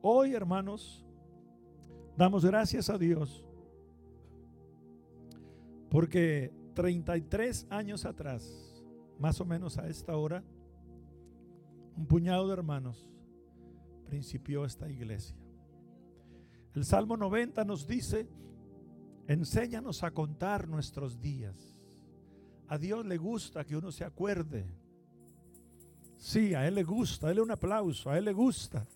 Hoy, hermanos, damos gracias a Dios porque 33 años atrás, más o menos a esta hora, un puñado de hermanos principió esta iglesia. El Salmo 90 nos dice, enséñanos a contar nuestros días. A Dios le gusta que uno se acuerde. Sí, a Él le gusta, Él un aplauso, a Él le gusta.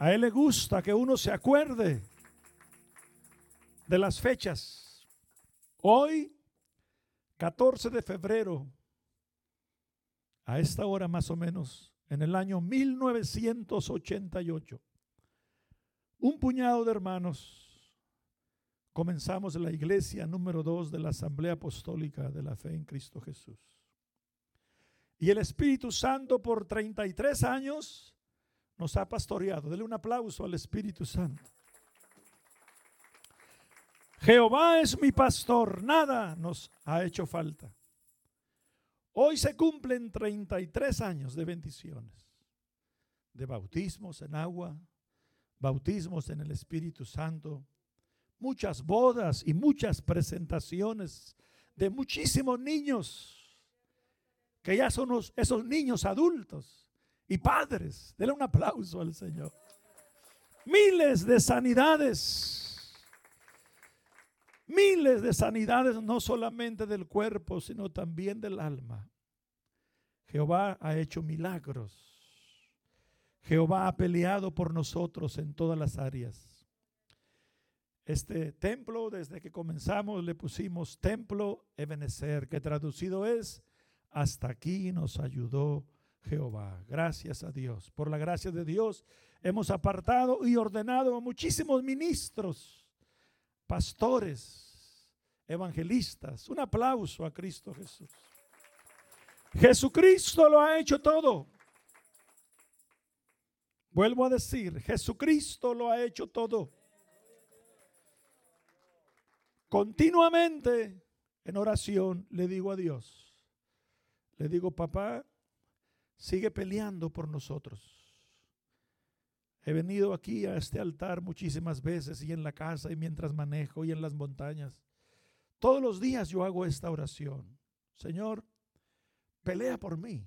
A Él le gusta que uno se acuerde de las fechas. Hoy, 14 de febrero, a esta hora más o menos, en el año 1988, un puñado de hermanos comenzamos la iglesia número 2 de la Asamblea Apostólica de la Fe en Cristo Jesús. Y el Espíritu Santo por 33 años nos ha pastoreado. Dele un aplauso al Espíritu Santo. Jehová es mi pastor, nada nos ha hecho falta. Hoy se cumplen 33 años de bendiciones, de bautismos en agua, bautismos en el Espíritu Santo, muchas bodas y muchas presentaciones de muchísimos niños, que ya son esos niños adultos y padres. Denle un aplauso al Señor. Miles de sanidades. Miles de sanidades, no solamente del cuerpo, sino también del alma. Jehová ha hecho milagros. Jehová ha peleado por nosotros en todas las áreas. Este templo, desde que comenzamos, le pusimos Templo Ebenezer, que traducido es, hasta aquí nos ayudó Jehová. Gracias a Dios. Por la gracia de Dios hemos apartado y ordenado a muchísimos ministros, pastores, evangelistas. Un aplauso a Cristo Jesús. Jesucristo lo ha hecho todo. Vuelvo a decir, Jesucristo lo ha hecho todo. Continuamente en oración le digo a Dios, le digo, papá, sigue peleando por nosotros. He venido aquí a este altar muchísimas veces y en la casa y mientras manejo y en las montañas. Todos los días yo hago esta oración. Señor, pelea por mí.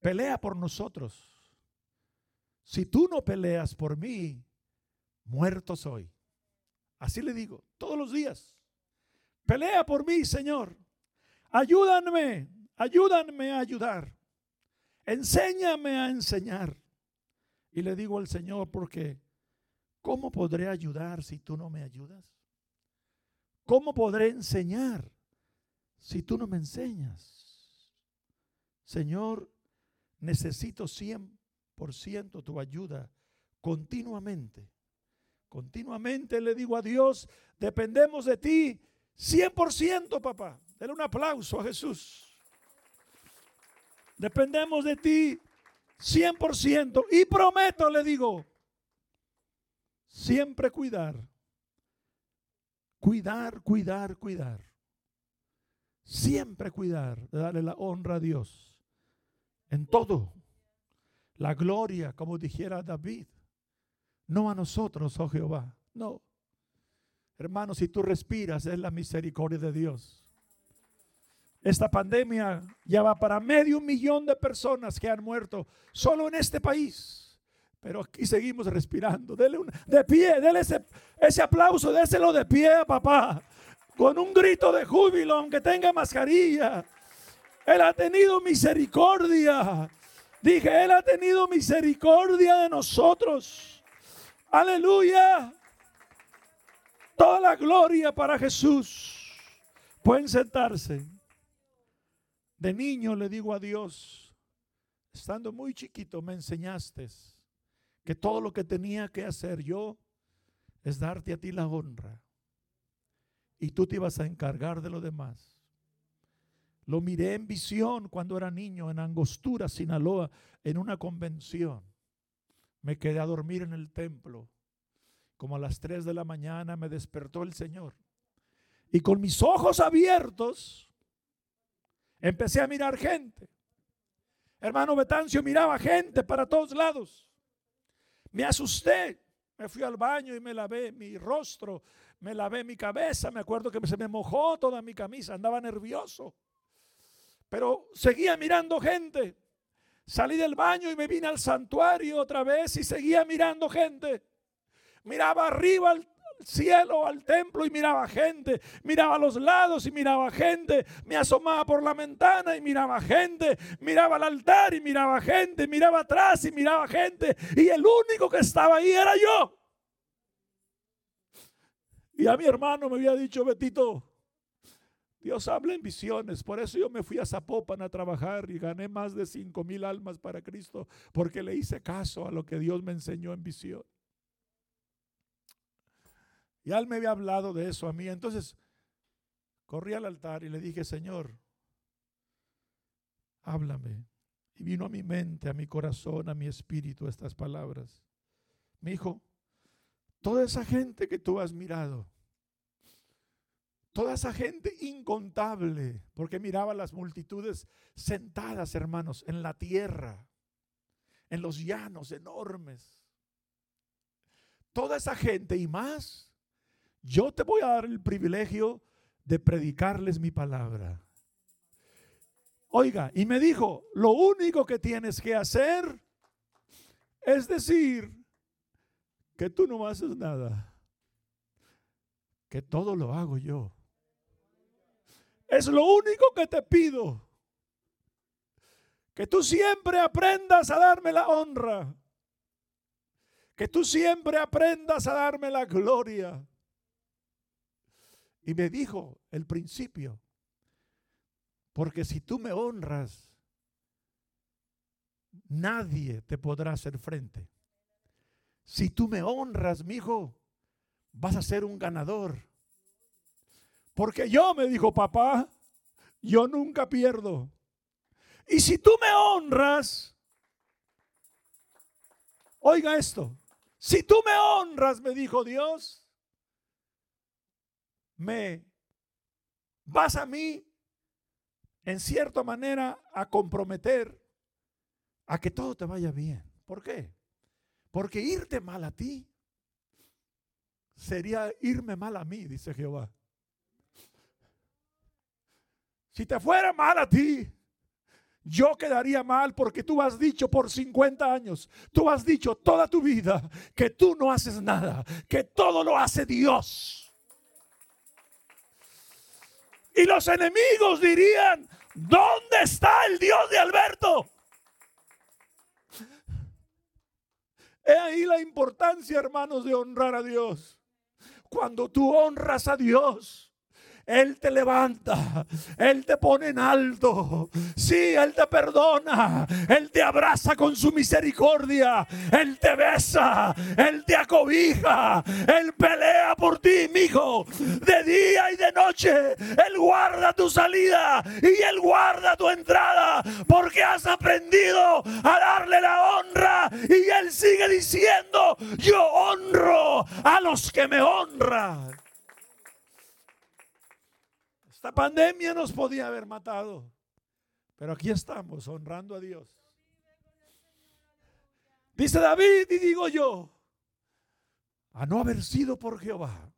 Pelea por nosotros. Si tú no peleas por mí, muerto soy. Así le digo, todos los días. Pelea por mí, Señor. Ayúdame, ayúdame a ayudar. Enséñame a enseñar. Y le digo al Señor, porque ¿cómo podré ayudar si tú no me ayudas? ¿Cómo podré enseñar si tú no me enseñas? Señor, necesito siempre por ciento tu ayuda continuamente. Continuamente le digo a Dios, dependemos de ti 100%, papá. Dale un aplauso a Jesús. Dependemos de ti 100% y prometo, le digo, siempre cuidar. Cuidar, cuidar, cuidar. Siempre cuidar de darle la honra a Dios en todo la gloria, como dijera David. No a nosotros, oh Jehová. No. Hermano, si tú respiras, es la misericordia de Dios. Esta pandemia ya va para medio millón de personas que han muerto solo en este país. Pero aquí seguimos respirando. Dele un, de pie, dele ese, ese aplauso, déselo de pie, papá. Con un grito de júbilo, aunque tenga mascarilla. Él ha tenido misericordia. Dije, Él ha tenido misericordia de nosotros. Aleluya. Toda la gloria para Jesús. Pueden sentarse. De niño le digo a Dios, estando muy chiquito me enseñaste que todo lo que tenía que hacer yo es darte a ti la honra. Y tú te ibas a encargar de lo demás. Lo miré en visión cuando era niño en Angostura, Sinaloa, en una convención. Me quedé a dormir en el templo. Como a las 3 de la mañana me despertó el Señor. Y con mis ojos abiertos empecé a mirar gente. Hermano Betancio miraba gente para todos lados. Me asusté. Me fui al baño y me lavé mi rostro, me lavé mi cabeza. Me acuerdo que se me mojó toda mi camisa, andaba nervioso. Pero seguía mirando gente. Salí del baño y me vine al santuario otra vez y seguía mirando gente. Miraba arriba al cielo, al templo y miraba gente, miraba a los lados y miraba gente, me asomaba por la ventana y miraba gente, miraba al altar y miraba gente, miraba atrás y miraba gente y el único que estaba ahí era yo. Y a mi hermano me había dicho, Betito, Dios habla en visiones, por eso yo me fui a Zapopan a trabajar y gané más de cinco mil almas para Cristo, porque le hice caso a lo que Dios me enseñó en visión. Y él me había hablado de eso a mí. Entonces corrí al altar y le dije, Señor, háblame. Y vino a mi mente, a mi corazón, a mi espíritu estas palabras. Mi hijo, toda esa gente que tú has mirado, toda esa gente incontable, porque miraba las multitudes sentadas, hermanos, en la tierra, en los llanos enormes. Toda esa gente y más yo te voy a dar el privilegio de predicarles mi palabra. Oiga, y me dijo, lo único que tienes que hacer es decir que tú no haces nada, que todo lo hago yo. Es lo único que te pido. Que tú siempre aprendas a darme la honra. Que tú siempre aprendas a darme la gloria. Y me dijo el principio, porque si tú me honras, nadie te podrá hacer frente. Si tú me honras, mi hijo, vas a ser un ganador. Porque yo, me dijo papá, yo nunca pierdo. Y si tú me honras, oiga esto, si tú me honras, me dijo Dios, me vas a mí, en cierta manera, a comprometer a que todo te vaya bien. ¿Por qué? Porque irte mal a ti sería irme mal a mí, dice Jehová. Si te fuera mal a ti, yo quedaría mal porque tú has dicho por 50 años, tú has dicho toda tu vida que tú no haces nada, que todo lo hace Dios. Y los enemigos dirían, ¿dónde está el Dios de Alberto? He ahí la importancia, hermanos, de honrar a Dios. Cuando tú honras a Dios, él te levanta, Él te pone en alto. Sí, Él te perdona, Él te abraza con su misericordia, Él te besa, Él te acobija, Él pelea por ti, hijo, de día y de noche. Él guarda tu salida y Él guarda tu entrada, porque has aprendido a darle la honra y Él sigue diciendo, yo honro a los que me honran. Esta pandemia nos podía haber matado. Pero aquí estamos honrando a Dios. Dice David y digo yo, a no haber sido por Jehová,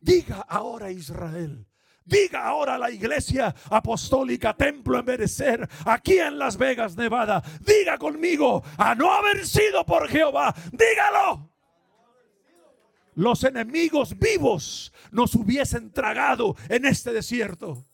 diga ahora Israel, diga ahora la iglesia apostólica Templo en Merecer, aquí en Las Vegas, Nevada, diga conmigo, a no haber sido por Jehová, dígalo los enemigos vivos nos hubiesen tragado en este desierto.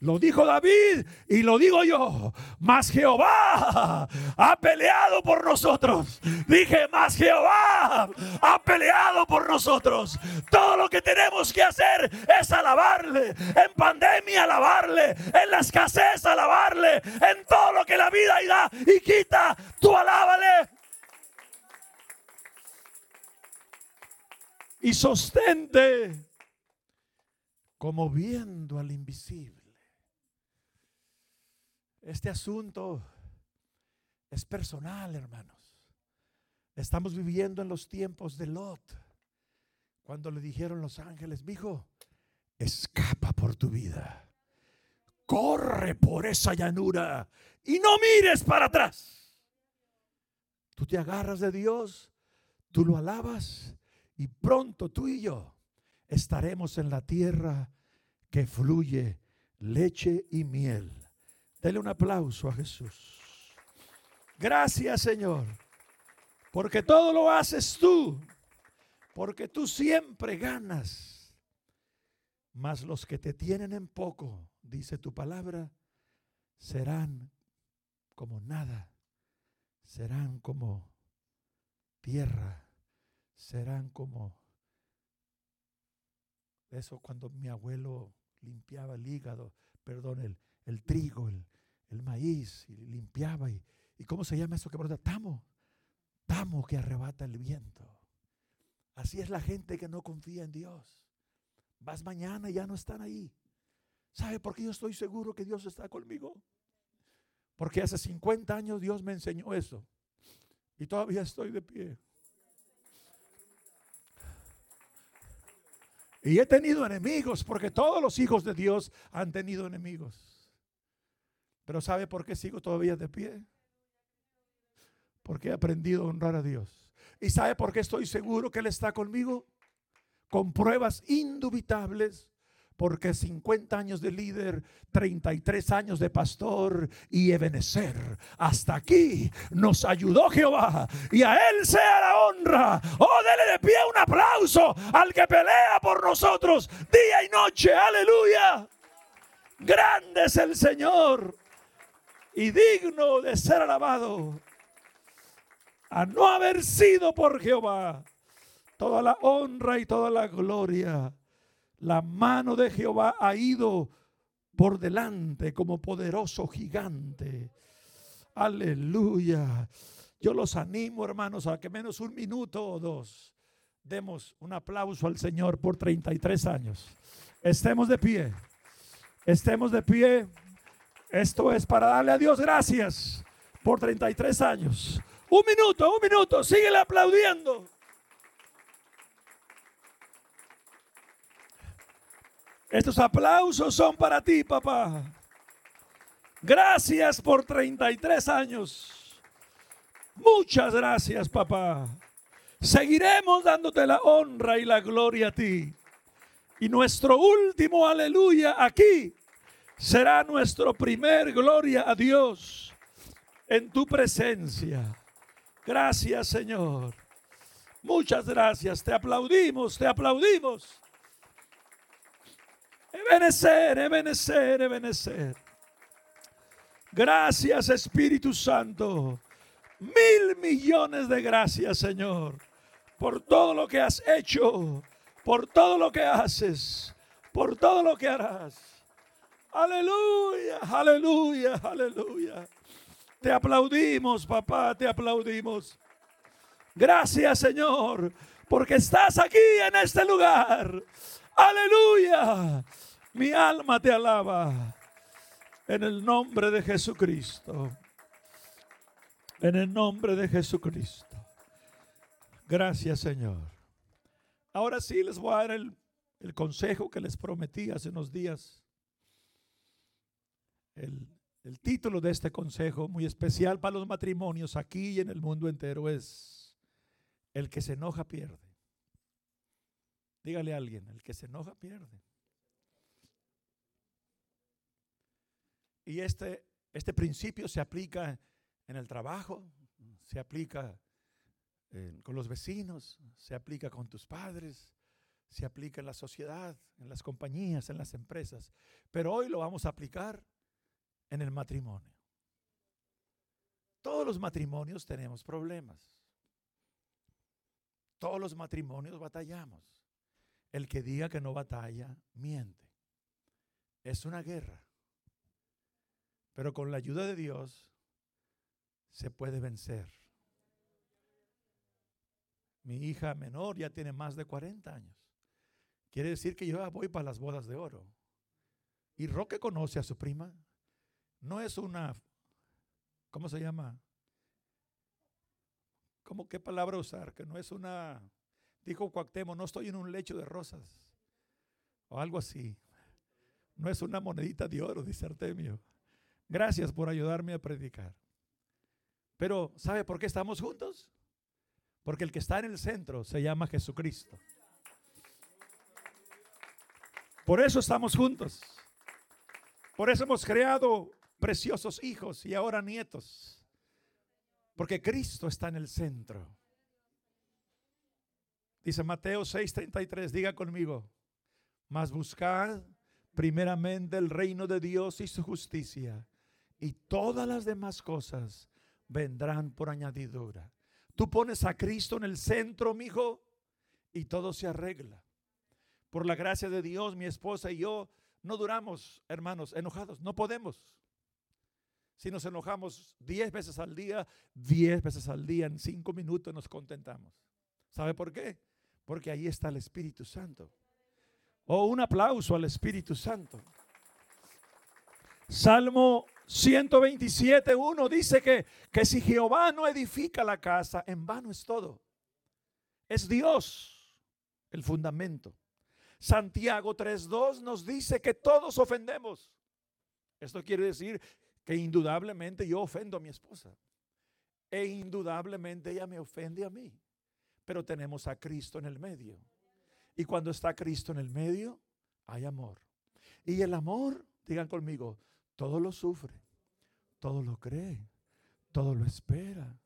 Lo dijo David y lo digo yo. Mas Jehová ha peleado por nosotros. Dije, mas Jehová ha peleado por nosotros. Todo lo que tenemos que hacer es alabarle. En pandemia alabarle. En la escasez alabarle. En todo lo que la vida da y quita, tú alábale. Y sostente como viendo al invisible. Este asunto es personal, hermanos. Estamos viviendo en los tiempos de Lot. Cuando le dijeron los ángeles, hijo, escapa por tu vida. Corre por esa llanura y no mires para atrás Tú te agarras de Dios, tú lo alabas y pronto tú y yo estaremos en la tierra que fluye leche y miel. Dele un aplauso a Jesús. Gracias Señor, porque todo lo haces tú, porque tú siempre ganas. Mas los que te tienen en poco, dice tu palabra, serán como nada, serán como tierra, serán como eso cuando mi abuelo limpiaba el hígado, perdón, el, el trigo, el, el, maíz, y limpiaba. Y, y, cómo se llama eso que brota? Tamo, tamo que arrebata el viento. Así es la gente que no confía en Dios. Vas mañana y ya no están ahí. ¿Sabe por qué yo estoy seguro que Dios está conmigo? Porque hace 50 años Dios me enseñó eso. Y todavía estoy de pie. Y he tenido enemigos, porque todos los hijos de Dios han tenido enemigos. Pero ¿sabe por qué sigo todavía de pie? Porque he aprendido a honrar a Dios. ¿Y sabe por qué estoy seguro que Él está conmigo? Con pruebas indubitables porque 50 años de líder, 33 años de pastor y Ebenezer. Hasta aquí nos ayudó Jehová y a Él sea la honra. Oh, dele de pie un aplauso al que pelea por nosotros día y noche. Aleluya. Grande es el Señor y digno de ser alabado. A no haber sido por Jehová toda la honra y toda la gloria la mano de Jehová ha ido por delante como poderoso gigante. Aleluya. Yo los animo, hermanos, a que menos un minuto o dos demos un aplauso al Señor por 33 años. Estemos de pie. Estemos de pie. Esto es para darle a Dios gracias por 33 años. Un minuto, un minuto. Síguele aplaudiendo. Estos aplausos son para ti, papá. Gracias por 33 años. Muchas gracias, papá. Seguiremos dándote la honra y la gloria a ti. Y nuestro último aleluya aquí será nuestro primer gloria a Dios en tu presencia. Gracias, Señor. Muchas gracias. Te aplaudimos, te aplaudimos. Ebenecer, Ebenecer, Ebenecer. Gracias Espíritu Santo. Mil millones de gracias Señor por todo lo que has hecho, por todo lo que haces, por todo lo que harás. Aleluya, aleluya, aleluya. Te aplaudimos, papá, te aplaudimos. Gracias, Señor, porque estás aquí en este lugar. Aleluya. Mi alma te alaba. En el nombre de Jesucristo. En el nombre de Jesucristo. Gracias Señor. Ahora sí les voy a dar el, el consejo que les prometí hace unos días. El, el título de este consejo muy especial para los matrimonios aquí y en el mundo entero es El que se enoja pierde. Dígale a alguien, el que se enoja pierde. Y este, este principio se aplica en el trabajo, se aplica eh, con los vecinos, se aplica con tus padres, se aplica en la sociedad, en las compañías, en las empresas. Pero hoy lo vamos a aplicar en el matrimonio. Todos los matrimonios tenemos problemas. Todos los matrimonios batallamos. El que diga que no batalla, miente. Es una guerra. Pero con la ayuda de Dios se puede vencer. Mi hija menor ya tiene más de 40 años. Quiere decir que yo voy para las bodas de oro. Y Roque conoce a su prima. No es una, ¿cómo se llama? ¿Cómo qué palabra usar? Que no es una, dijo Cuauhtémoc, no estoy en un lecho de rosas. O algo así. No es una monedita de oro, dice Artemio. Gracias por ayudarme a predicar. Pero ¿sabe por qué estamos juntos? Porque el que está en el centro se llama Jesucristo. Por eso estamos juntos. Por eso hemos creado preciosos hijos y ahora nietos. Porque Cristo está en el centro. Dice Mateo 6:33, diga conmigo, mas buscad primeramente el reino de Dios y su justicia, y todas las demás cosas vendrán por añadidura. Tú pones a Cristo en el centro, mi hijo, y todo se arregla. Por la gracia de Dios, mi esposa y yo no duramos, hermanos, enojados. No podemos. Si nos enojamos diez veces al día, diez veces al día, en cinco minutos nos contentamos. ¿Sabe por qué? Porque ahí está el Espíritu Santo. O un aplauso al Espíritu Santo. Salmo 127, 1 dice que, que si Jehová no edifica la casa, en vano es todo. Es Dios el fundamento. Santiago 3.2 nos dice que todos ofendemos. Esto quiere decir que indudablemente yo ofendo a mi esposa. E indudablemente ella me ofende a mí. Pero tenemos a Cristo en el medio. Y cuando está Cristo en el medio, hay amor. Y el amor, digan conmigo, todo lo sufre, todo lo cree, todo lo espera,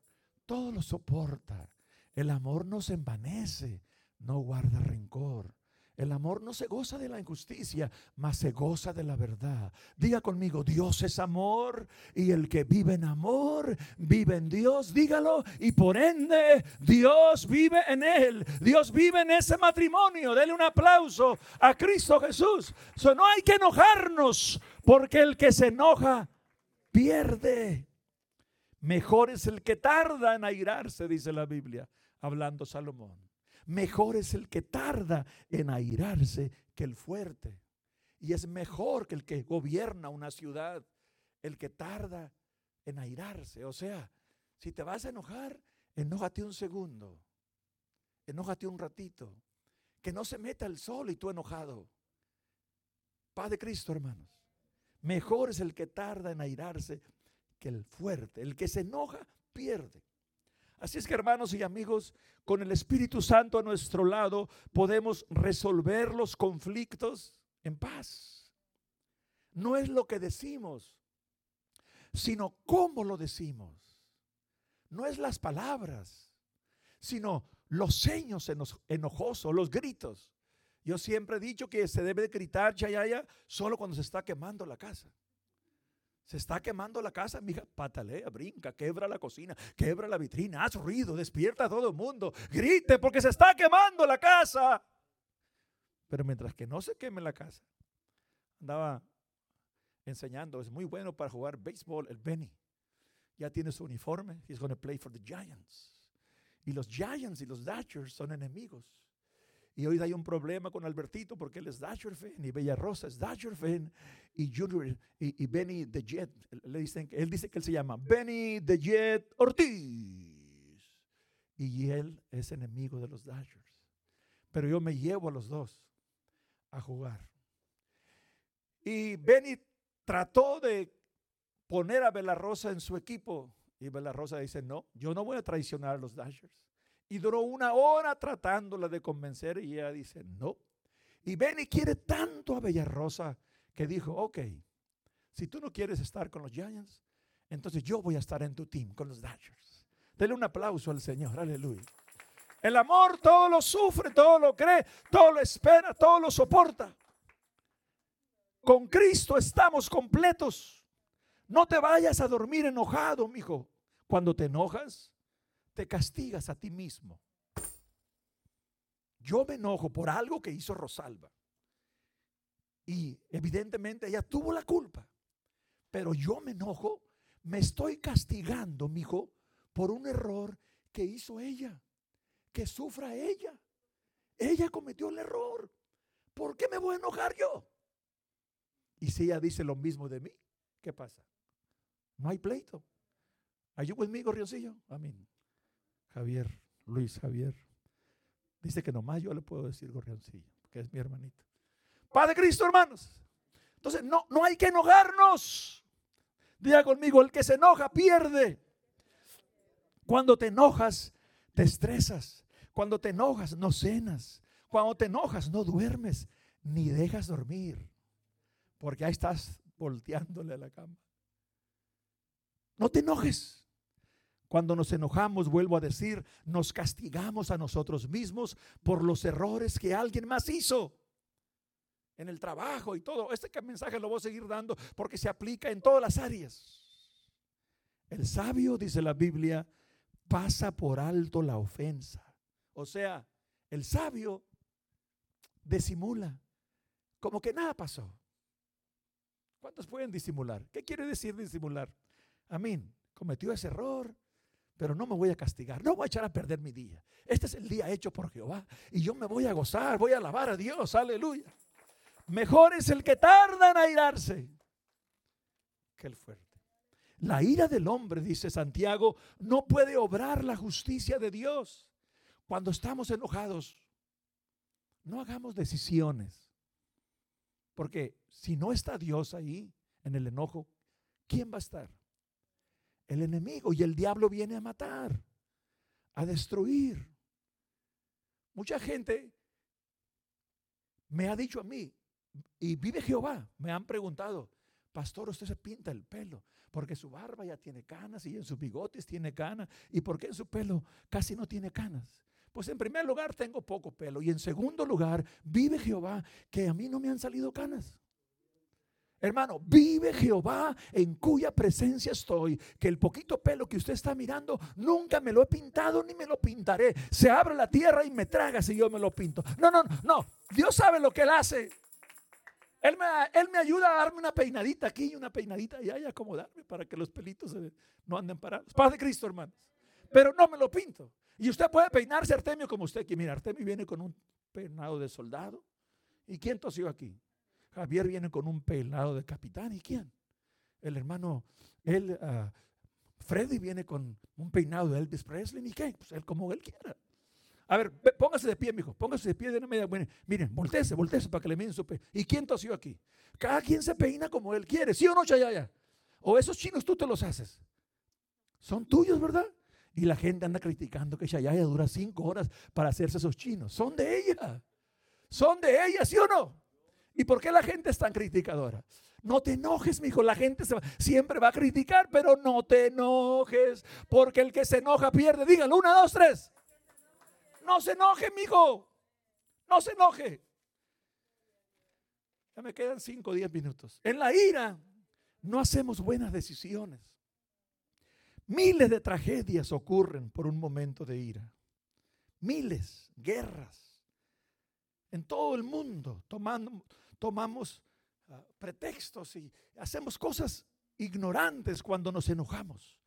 todo lo soporta. El amor no se envanece, no guarda rencor. El amor no se goza de la injusticia, mas se goza de la verdad. Diga conmigo, Dios es amor y el que vive en amor vive en Dios. Dígalo y por ende Dios vive en él. Dios vive en ese matrimonio. Dele un aplauso a Cristo Jesús. no hay que enojarnos porque el que se enoja pierde. Mejor es el que tarda en airarse, dice la Biblia, hablando Salomón. Mejor es el que tarda en airarse que el fuerte. Y es mejor que el que gobierna una ciudad, el que tarda en airarse. O sea, si te vas a enojar, enójate un segundo. Enójate un ratito. Que no se meta el sol y tú enojado. Padre Cristo, hermanos. Mejor es el que tarda en airarse que el fuerte. El que se enoja pierde. Así es que hermanos y amigos, con el Espíritu Santo a nuestro lado podemos resolver los conflictos en paz. No es lo que decimos, sino cómo lo decimos. No es las palabras, sino los seños enojosos, los gritos. Yo siempre he dicho que se debe gritar chayaya solo cuando se está quemando la casa. Se está quemando la casa, mija, patalea, brinca, quebra la cocina, quebra la vitrina, haz ruido, despierta a todo el mundo, grite porque se está quemando la casa. Pero mientras que no se queme la casa, andaba enseñando, es muy bueno para jugar béisbol el Benny. Ya tiene su uniforme, he's going to play for the Giants. Y los Giants y los Dodgers son enemigos. Y hoy hay un problema con Albertito porque él es Dasher y Bella Rosa es Dasher y Junior y, Benny the Jet, le dicen, él dice que él se llama Benny the Jet Ortiz. Y él es enemigo de los Dashers. Pero yo me llevo a los dos a jugar. Y Benny trató de poner a Bella Rosa en su equipo. Y Bella Rosa dice, no, yo no voy a traicionar a los Dashers. Y duró una hora tratándola de convencer y ella dice, no. Y Benny quiere tanto a Rosa que dijo, ok, si tú no quieres estar con los Giants, entonces yo voy a estar en tu team con los Dodgers. Dele un aplauso al Señor, aleluya. El amor todo lo sufre, todo lo cree, todo lo espera, todo lo soporta. Con Cristo estamos completos. No te vayas a dormir enojado, mijo. Cuando te enojas, te castigas a ti mismo. Yo me enojo por algo que hizo Rosalba. Y evidentemente ella tuvo la culpa. Pero yo me enojo, me estoy castigando, mi hijo, por un error que hizo ella. Que sufra ella. Ella cometió el error. ¿Por qué me voy a enojar yo? Y si ella dice lo mismo de mí, ¿qué pasa? No hay pleito. ¿Hay conmigo, Riosillo? Amén. Javier, Luis Javier. Dice que nomás yo le puedo decir Gorrioncillo, que es mi hermanito. Padre Cristo, hermanos. Entonces, no, no hay que enojarnos. Diga conmigo, el que se enoja pierde. Cuando te enojas, te estresas. Cuando te enojas, no cenas. Cuando te enojas, no duermes ni dejas dormir. Porque ahí estás volteándole a la cama. No te enojes. Cuando nos enojamos, vuelvo a decir, nos castigamos a nosotros mismos por los errores que alguien más hizo en el trabajo y todo. Este mensaje lo voy a seguir dando porque se aplica en todas las áreas. El sabio, dice la Biblia, pasa por alto la ofensa. O sea, el sabio disimula, como que nada pasó. ¿Cuántos pueden disimular? ¿Qué quiere decir disimular? Amén. Cometió ese error, pero no me voy a castigar, no voy a echar a perder mi día. Este es el día hecho por Jehová y yo me voy a gozar, voy a alabar a Dios, aleluya. Mejor es el que tarda en airarse que el fuerte. La ira del hombre, dice Santiago, no puede obrar la justicia de Dios. Cuando estamos enojados, no hagamos decisiones. Porque si no está Dios ahí en el enojo, ¿quién va a estar? El enemigo y el diablo viene a matar, a destruir. Mucha gente me ha dicho a mí, y vive Jehová, me han preguntado, pastor, usted se pinta el pelo, porque su barba ya tiene canas y en sus bigotes tiene canas, y porque en su pelo casi no tiene canas. Pues en primer lugar tengo poco pelo y en segundo lugar vive Jehová que a mí no me han salido canas. Hermano, vive Jehová en cuya presencia estoy, que el poquito pelo que usted está mirando nunca me lo he pintado ni me lo pintaré. Se abre la tierra y me traga si yo me lo pinto. No, no, no. Dios sabe lo que él hace. Él me, él me ayuda a darme una peinadita aquí y una peinadita allá y acomodarme para que los pelitos no anden parados. Paz de Cristo, hermanos. Pero no me lo pinto. Y usted puede peinarse Artemio como usted quiere. Mira, Artemio viene con un peinado de soldado. ¿Y quién tosió aquí? Javier viene con un peinado de capitán. ¿Y quién? El hermano, él, uh, Freddy viene con un peinado de Elvis Presley. ¿Y qué? Pues él como él quiera. A ver, póngase de pie, mijo. Póngase de pie de una media. Bueno, miren, volteese, volteese para que le miren su pe. ¿Y quién tosió aquí? Cada quien se peina como él quiere. ¿Sí o no, Chayaya? O esos chinos tú te los haces. Son tuyos, ¿verdad? Y la gente anda criticando que Shayaya dura cinco horas para hacerse esos chinos. Son de ella. Son de ella, ¿sí o no? ¿Y por qué la gente es tan criticadora? No te enojes, mi hijo. La gente siempre va a criticar, pero no te enojes. Porque el que se enoja pierde. Dígalo, una, dos, tres. No se enoje, mi hijo. No se enoje. Ya me quedan cinco o diez minutos. En la ira no hacemos buenas decisiones. Miles de tragedias ocurren por un momento de ira. Miles, guerras. En todo el mundo tomando, tomamos ah, pretextos y hacemos cosas ignorantes cuando nos enojamos.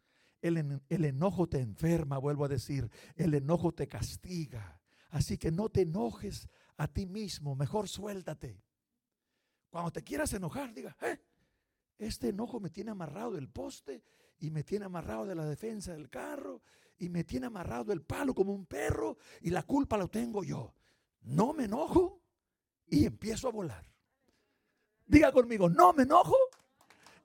El, el, enojo te enferma, vuelvo a decir, el enojo te castiga. Así que no te enojes a ti mismo, mejor suéltate. Cuando te quieras enojar, diga, eh, este enojo me tiene amarrado del poste y me tiene amarrado de la defensa del carro y me tiene amarrado del palo como un perro y la culpa lo tengo yo. No me enojo y empiezo a volar. Diga conmigo, no me enojo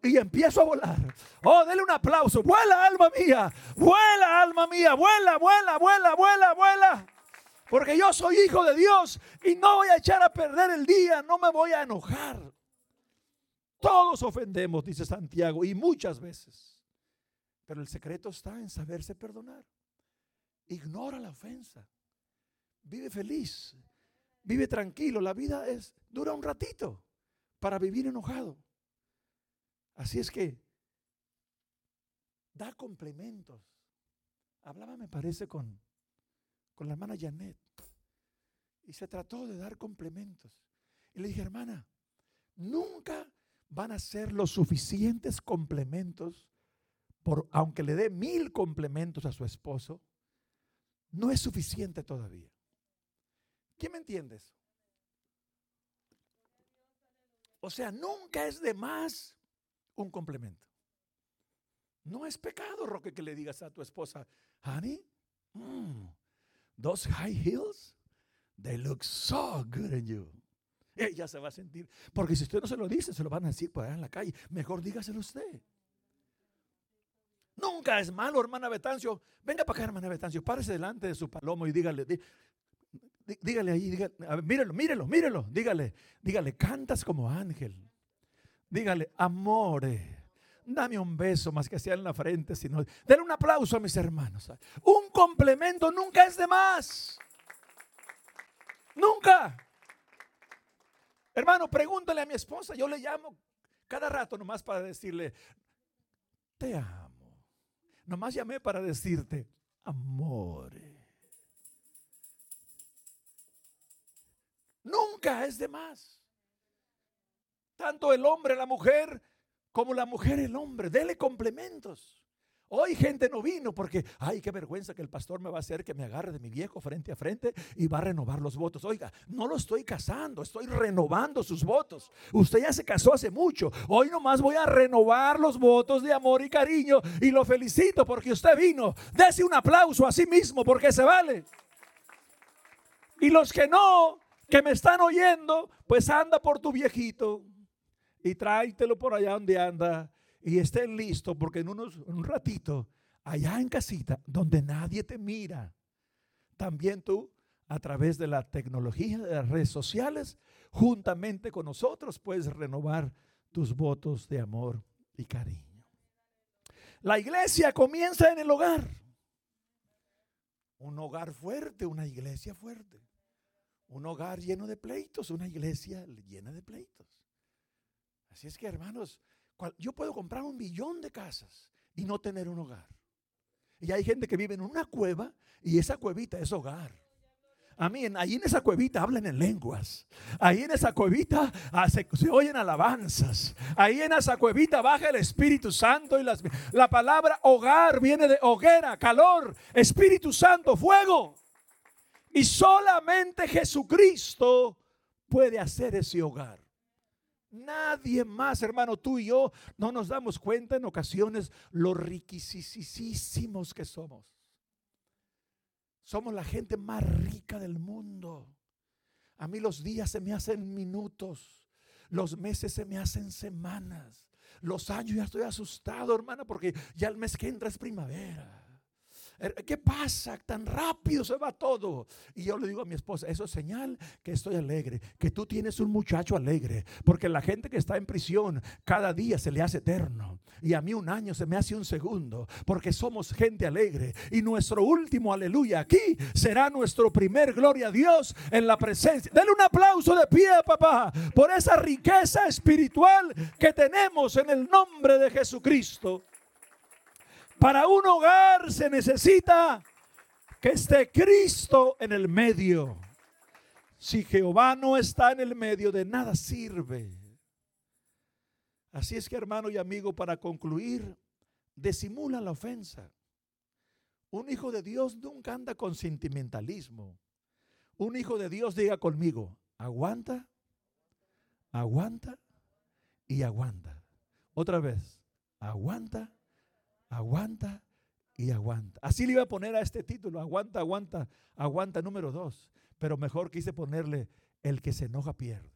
y empiezo a volar. Oh, dele un aplauso. Vuela, alma mía. Vuela, alma mía. Vuela, vuela, vuela, vuela, vuela. Porque yo soy hijo de Dios y no voy a echar a perder el día. No me voy a enojar. Todos ofendemos, dice Santiago, y muchas veces. Pero el secreto está en saberse perdonar. Ignora la ofensa. Vive feliz. Vive tranquilo. La vida es dura un ratito para vivir enojado. Así es que da complementos. Hablaba, me parece, con, con la hermana Janet. Y se trató de dar complementos. Y le dije, hermana, nunca van a ser los suficientes complementos aunque le dé mil complementos a su esposo, no es suficiente todavía. ¿Quién me entiende eso? O sea, nunca es de más un complemento. No es pecado, Roque, que le digas a tu esposa, honey, mm, those high heels, they look so good in you. Ella se va a sentir, porque si usted no se lo dice, se lo van a decir por allá en la calle. Mejor dígaselo usted. Nunca es malo, hermana Betancio. Venga para acá, hermana Betancio. Párese delante de su palomo y dígale, dígale ahí, mírelo, mírelo, mírelo. Dígale, dígale, cantas como ángel. Dígale, amore. Dame un beso más que sea en la frente, sino denle un aplauso a mis hermanos. Un complemento nunca es de más. Nunca. Hermano, pregúntale a mi esposa. Yo le llamo cada rato nomás para decirle, te amo. Nomás llamé para decirte, amore. Es de más. Tanto el hombre, la mujer, como la mujer, el hombre. Dele complementos. Hoy gente no vino porque, ay, qué vergüenza que el pastor me va a hacer que me agarre de mi viejo frente a frente y va a renovar los votos. Oiga, no lo estoy casando, estoy renovando sus votos. Usted ya se casó hace mucho. Hoy nomás voy a renovar los votos de amor y cariño y lo felicito porque usted vino. Dese un aplauso a sí mismo porque se vale. Y los que no, que me están oyendo, pues anda por tu viejito y tráetelo por allá donde anda y estén listos porque en, unos, un ratito, allá en casita, donde nadie te mira, también tú, a través de la tecnología de las redes sociales, juntamente con nosotros, puedes renovar tus votos de amor y cariño. La iglesia comienza en el hogar. Un hogar fuerte, una iglesia fuerte. Un hogar lleno de pleitos, una iglesia llena de pleitos. Así es que, hermanos, yo puedo comprar un millón de casas y no tener un hogar. Y hay gente que vive en una cueva y esa cuevita es hogar. Amén. Ahí en esa cuevita hablan en lenguas. Ahí en esa cuevita ah, se, oyen alabanzas. Ahí en esa cuevita baja el Espíritu Santo y las, la palabra hogar viene de hoguera, calor, Espíritu Santo, fuego. Y solamente Jesucristo puede hacer ese hogar. Nadie más, hermano, tú y yo no nos damos cuenta en ocasiones lo riquísimos que somos. Somos la gente más rica del mundo. A mí los días se me hacen minutos, los meses se me hacen semanas, los años ya estoy asustado, hermano, porque ya el mes que entra es primavera. Er, ¿Qué pasa? Tan rápido se va todo. Y yo le digo a mi esposa, eso es señal que estoy alegre, que tú tienes un muchacho alegre, porque la gente que está en prisión cada día se le hace eterno. Y a mí un año se me hace un segundo, porque somos gente alegre. Y nuestro último aleluya aquí será nuestro primer gloria a Dios en la presencia. Denle un aplauso de pie, papá, por esa riqueza espiritual que tenemos en el nombre de Jesucristo. Para un hogar se necesita que esté Cristo en el medio. Si Jehová no está en el medio, de nada sirve. Así es que hermano y amigo, para concluir, disimula la ofensa. Un hijo de Dios nunca anda con sentimentalismo. Un hijo de Dios diga conmigo, aguanta, aguanta y aguanta. Otra vez, aguanta aguanta y aguanta. Así le iba a poner a este título, aguanta, aguanta, aguanta número dos. Pero mejor quise ponerle, el que se enoja pierde.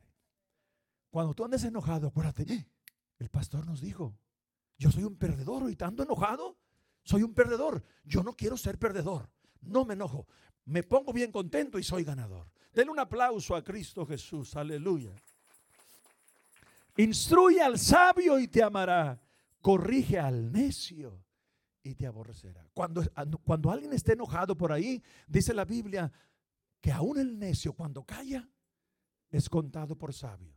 Cuando tú andes enojado, acuérdate, ¡eh! el pastor nos dijo, yo soy un perdedor y tanto enojado, soy un perdedor. Yo no quiero ser perdedor, no me enojo, me pongo bien contento y soy ganador. Denle un aplauso a Cristo Jesús, aleluya. Instruye al sabio y te amará, corrige al necio y te aborrecerá. Cuando, cuando alguien esté enojado por ahí, dice la Biblia que aún el necio cuando calla es contado por sabio.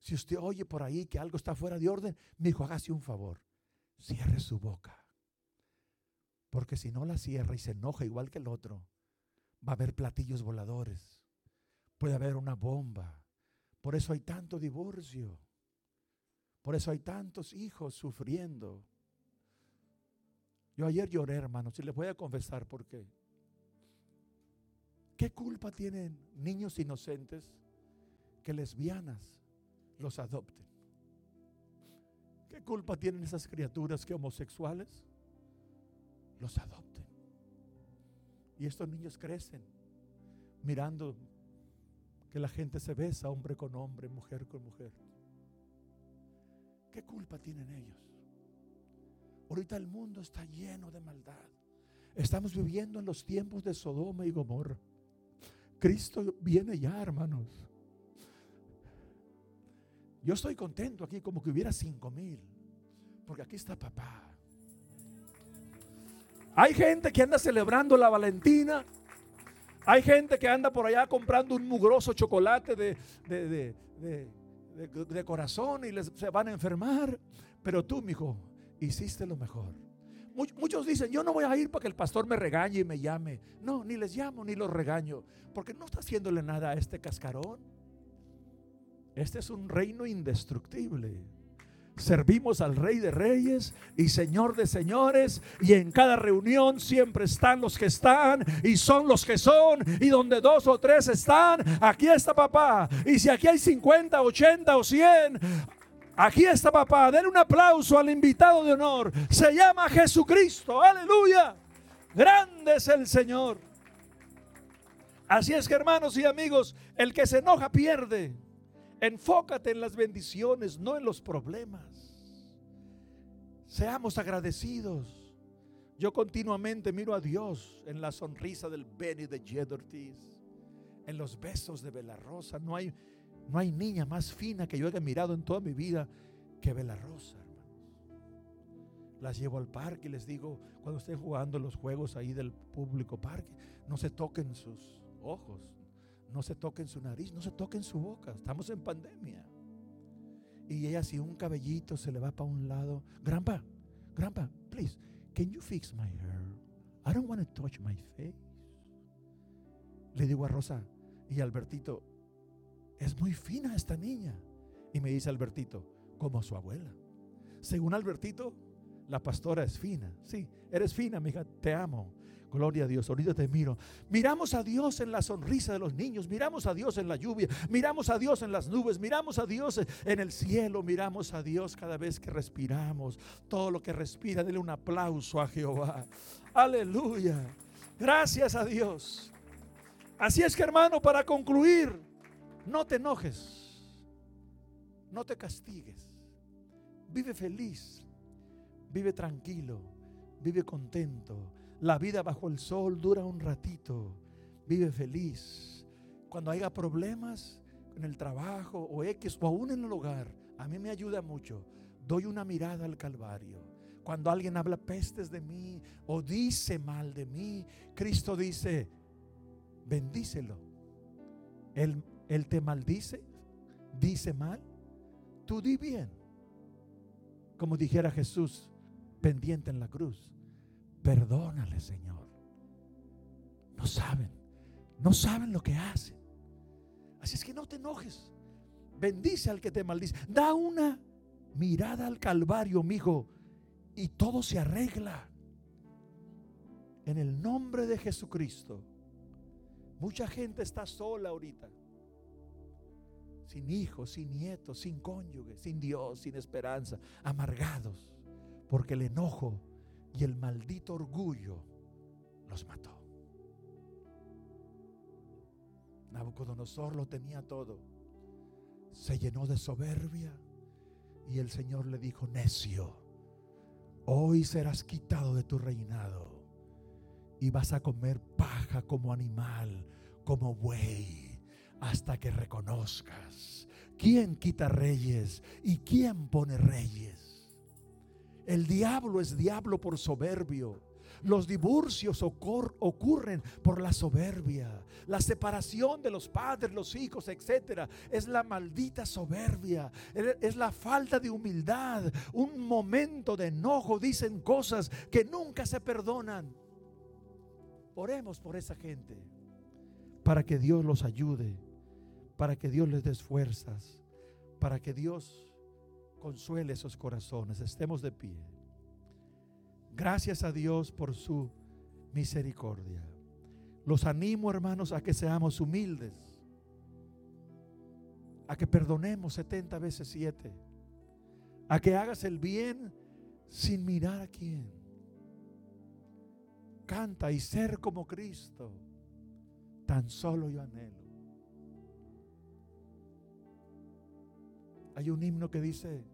Si usted oye por ahí que algo está fuera de orden, me dijo, hágase un favor, cierre su boca. Porque si no la cierra y se enoja igual que el otro, va a haber platillos voladores, puede haber una bomba. Por eso hay tanto divorcio. Por eso hay tantos hijos sufriendo. Yo ayer lloré, hermanos, y les voy a confesar por qué. ¿Qué culpa tienen niños inocentes que lesbianas los adopten? ¿Qué culpa tienen esas criaturas que homosexuales los adopten? Y estos niños crecen mirando que la gente se besa hombre con hombre, mujer con mujer. ¿Qué culpa tienen ellos? Ahorita el mundo está lleno de maldad. Estamos viviendo en los tiempos de Sodoma y Gomorra. Cristo viene ya, hermanos. Yo estoy contento aquí como que hubiera cinco mil. Porque aquí está papá. Hay gente que anda celebrando la Valentina. Hay gente que anda por allá comprando un mugroso chocolate de, de, corazón y se van a enfermar. Pero tú, mijo, hiciste lo mejor. Muchos dicen, yo no voy a ir para que el pastor me regañe y me llame. No, ni les llamo ni los regaño, porque no está haciéndole nada a este cascarón. Este es un reino indestructible. Servimos al Rey de Reyes y Señor de Señores y en cada reunión siempre están los que están y son los que son y donde dos o tres están, aquí está papá. Y si aquí hay 50, 80 o 100, Aquí está papá. Den un aplauso al invitado de honor. Se llama Jesucristo. Aleluya. Grande es el Señor. Así es que hermanos y amigos, el que se enoja pierde. Enfócate en las bendiciones, no en los problemas. Seamos agradecidos. Yo continuamente miro a Dios en la sonrisa del Benny de Jedortiz, en los besos de Bella Rosa. No hay no hay niña más fina que yo haya mirado en toda mi vida que Bella Rosa, hermanos. Las llevo al parque y les digo, cuando estén jugando los juegos ahí del público parque, no se toquen sus ojos, no se toquen su nariz, no se toquen su boca. Estamos en pandemia. Y ella si un cabellito se le va para un lado, grandpa, grandpa, please, can you fix my hair? I don't want to touch my face. Le digo a Rosa y a Albertito, es muy fina esta niña. Y me dice Albertito, como su abuela. Según Albertito, la pastora es fina. Sí, eres fina, hija, te amo. Gloria a Dios, ahorita te miro. Miramos a Dios en la sonrisa de los niños, miramos a Dios en la lluvia, miramos a Dios en las nubes, miramos a Dios en el cielo, miramos a Dios cada vez que respiramos. Todo lo que respira, dele un aplauso a Jehová. Aleluya. Gracias a Dios. Así es que hermano, para concluir, no te enojes. No te castigues. Vive feliz. Vive tranquilo. Vive contento. La vida bajo el sol dura un ratito. Vive feliz. Cuando haya problemas en el trabajo o X o aún en el hogar, a mí me ayuda mucho. Doy una mirada al Calvario. Cuando alguien habla pestes de mí o dice mal de mí, Cristo dice, bendícelo. Él te maldice, dice mal, tú di bien. Como dijera Jesús, pendiente en la cruz, perdónale Señor. No saben, no saben lo que hacen. Así es que no te enojes. Bendice al que te maldice. Da una mirada al Calvario, mijo, y todo se arregla. En el nombre de Jesucristo. Mucha gente está sola ahorita sin hijos, sin nietos, sin cónyuge, sin Dios, sin esperanza, amargados, porque el enojo y el maldito orgullo los mató. Nabucodonosor lo tenía todo, se llenó de soberbia y el Señor le dijo, necio, hoy serás quitado de tu reinado y vas a comer paja como animal, como buey hasta que reconozcas quién quita reyes y quién pone reyes. El diablo es diablo por soberbio. Los divorcios ocurren por la soberbia. La separación de los padres, los hijos, etcétera, es la maldita soberbia. Es la falta de humildad. Un momento de enojo. Dicen cosas que nunca se perdonan. Oremos por esa gente para que Dios los ayude para que Dios les dé fuerzas, para que Dios consuele esos corazones. Estemos de pie. Gracias a Dios por su misericordia. Los animo, hermanos, a que seamos humildes, a que perdonemos 70 veces 7, a que hagas el bien sin mirar a quién. Canta y ser como Cristo, tan solo yo anhelo. Hay un himno que dice,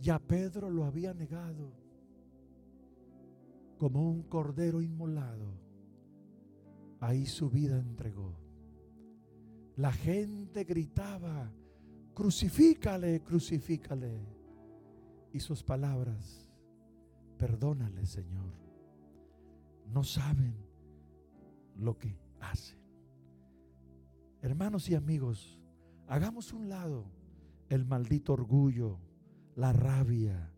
ya Pedro lo había negado como un cordero inmolado, ahí su vida entregó. La gente gritaba, crucifícale, crucifícale. Y sus palabras, perdónale, Señor. No saben lo que hacen. Hermanos y amigos, hagamos un lado el maldito orgullo, la rabia,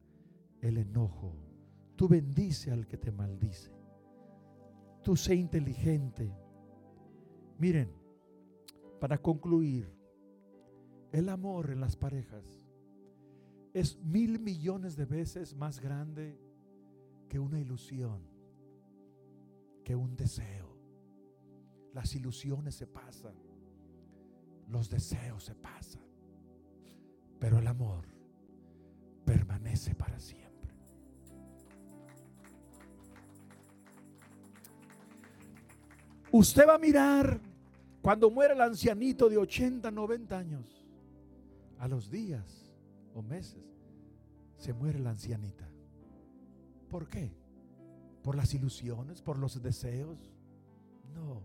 el enojo. Tú bendice al que te maldice. Tú sé inteligente. Miren, para concluir, el amor en las parejas es mil millones de veces más grande que una ilusión, que un deseo. Las ilusiones se pasan, los deseos se pasan, pero el amor permanece para siempre. Usted va a mirar cuando muere el ancianito de 80, 90 años, a los días o meses, se muere la ancianita. ¿Por qué? ¿Por las ilusiones? ¿Por los deseos? No,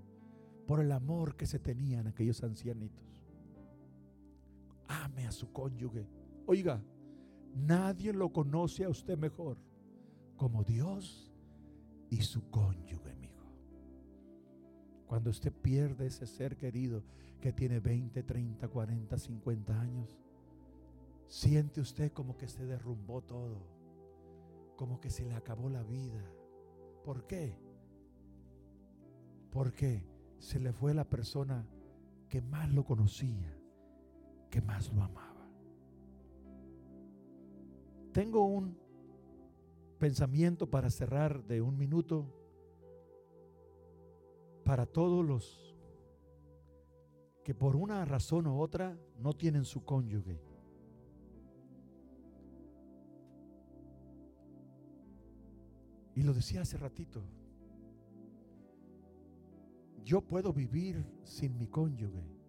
por el amor que se tenían aquellos ancianitos. Ame a su cónyuge. Oiga, nadie lo conoce a usted mejor como Dios y su cónyuge, amigo. Cuando usted pierde ese ser querido que tiene 20, 30, 40, 50 años, siente usted como que se derrumbó todo, como que se le acabó la vida. ¿Por qué? Porque se le fue la persona que más lo conocía, que más lo amaba. Tengo un pensamiento para cerrar de un minuto para todos los que por una razón u otra no tienen su cónyuge. Y lo decía hace ratito, yo puedo vivir sin mi cónyuge,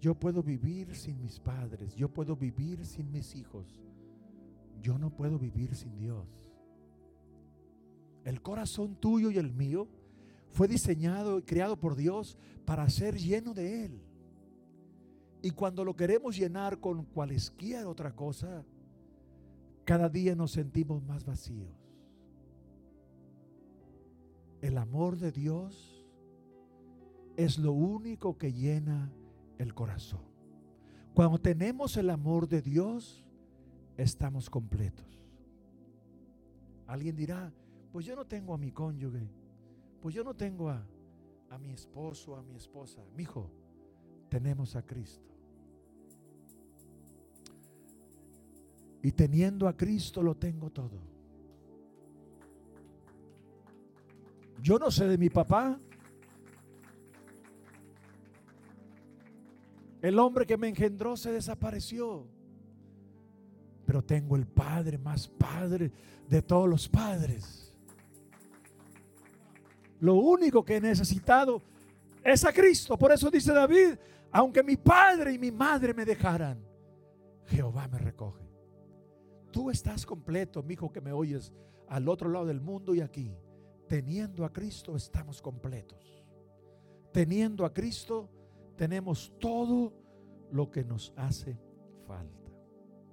yo puedo vivir sin mis padres, yo puedo vivir sin mis hijos, yo no puedo vivir sin Dios. El corazón tuyo y el mío fue diseñado y creado por Dios para ser lleno de Él. Y cuando lo queremos llenar con cualesquiera otra cosa, cada día nos sentimos más vacíos. El amor de Dios es lo único que llena el corazón. Cuando tenemos el amor de Dios, estamos completos. Alguien dirá, pues yo no tengo a mi cónyuge, pues yo no tengo a, a mi esposo, a mi esposa. Mi hijo, tenemos a Cristo. Y teniendo a Cristo lo tengo todo. Yo no sé de mi papá. El hombre que me engendró se desapareció. Pero tengo el Padre más Padre de todos los padres. Lo único que he necesitado es a Cristo. Por eso dice David, aunque mi padre y mi madre me dejaran, Jehová me recoge. Tú estás completo, mi hijo que me oyes, al otro lado del mundo y aquí. Teniendo a Cristo estamos completos. Teniendo a Cristo tenemos todo lo que nos hace falta.